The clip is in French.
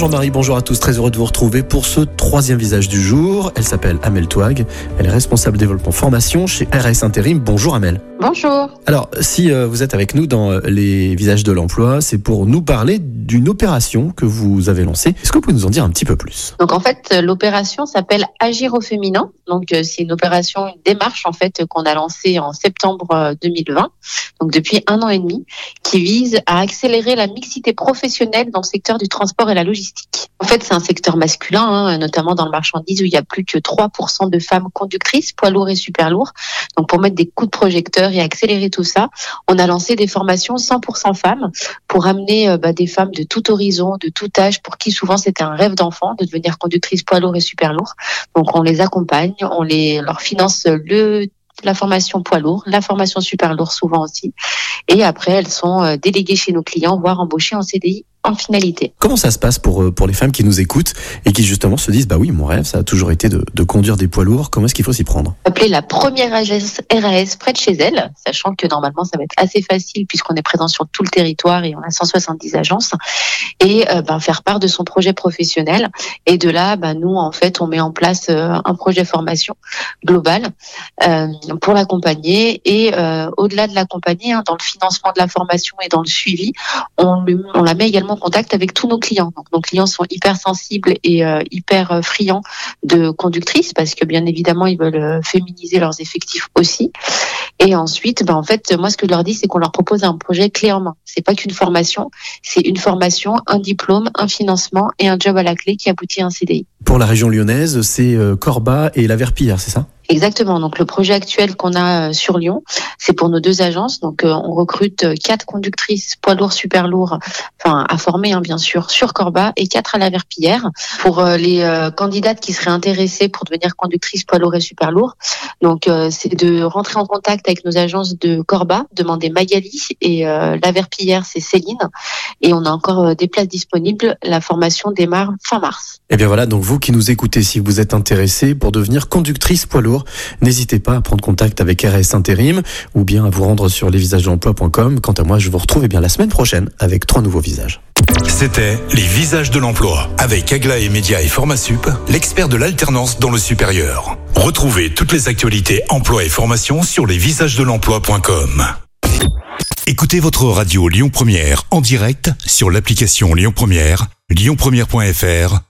Jean-Marie, bonjour à tous, très heureux de vous retrouver pour ce troisième visage du jour. Elle s'appelle Amel Touag, elle est responsable développement formation chez RS Intérim. Bonjour Amel. Bonjour. Alors, si euh, vous êtes avec nous dans euh, les visages de l'emploi, c'est pour nous parler d'une opération que vous avez lancée. Est-ce que vous pouvez nous en dire un petit peu plus? Donc en fait, euh, l'opération s'appelle Agir au féminin. Donc c'est une opération, une démarche en fait qu'on a lancée en septembre 2020, donc depuis un an et demi, qui vise à accélérer la mixité professionnelle dans le secteur du transport et la logistique. En fait, c'est un secteur masculin, hein, notamment dans le marchandise où il y a plus que 3% de femmes conductrices, poids lourds et super lourds. Donc pour mettre des coups de projecteur et accélérer tout ça, on a lancé des formations 100% femmes pour amener euh, bah, des femmes de tout horizon, de tout âge, pour qui souvent c'était un rêve d'enfant de devenir conductrice poids lourd et super lourd. Donc on les accompagne, on les leur finance le la formation poids lourd, la formation super lourd souvent aussi. Et après, elles sont euh, déléguées chez nos clients, voire embauchées en CDI en finalité. Comment ça se passe pour, euh, pour les femmes qui nous écoutent et qui justement se disent, bah oui, mon rêve, ça a toujours été de, de conduire des poids lourds, comment est-ce qu'il faut s'y prendre? Appeler la première agence RAS près de chez elle, sachant que normalement ça va être assez facile puisqu'on est présent sur tout le territoire et on a 170 agences, et euh, ben, faire part de son projet professionnel. Et de là, ben, nous, en fait, on met en place euh, un projet formation global euh, pour l'accompagner. Et au-delà de l'accompagner, hein, dans le financement de la formation et dans le suivi, on, on la met également en contact avec tous nos clients. Donc, nos clients sont hyper sensibles et euh, hyper euh, friands de conductrices parce que bien évidemment, ils veulent euh, féminiser leurs effectifs aussi. Et ensuite, ben, en fait, moi, ce que je leur dis, c'est qu'on leur propose un projet clé en main. C'est pas qu'une formation, c'est une formation, un diplôme, un financement et un job à la clé qui aboutit à un CDI. Pour la région lyonnaise, c'est Corba et la Verpillière, c'est ça? Exactement. Donc le projet actuel qu'on a euh, sur Lyon, c'est pour nos deux agences. Donc euh, on recrute euh, quatre conductrices poids lourds, super lourds, enfin à former hein, bien sûr sur Corba et quatre à la Verpillière. Pour les candidates qui seraient intéressées pour devenir conductrices poids lourds et super lourds, donc c'est de rentrer en contact avec nos agences de Corba, demander Magali et la Verpillière c'est Céline. Et on a encore des places disponibles. La formation démarre fin mars. Et eh bien voilà, donc vous qui nous écoutez, si vous êtes intéressé pour devenir conductrice poids lourd n'hésitez pas à prendre contact avec RS Intérim ou bien à vous rendre sur lesvisagesdelemploi.com. Quant à moi, je vous retrouve eh bien la semaine prochaine avec trois nouveaux visages. C'était Les Visages de l'Emploi avec Agla et Média et Formasup, l'expert de l'alternance dans le supérieur. Retrouvez toutes les actualités emploi et formation sur lesvisagesdelemploi.com. Écoutez votre radio Lyon Première en direct sur l'application Lyon Première, lyonpremière.fr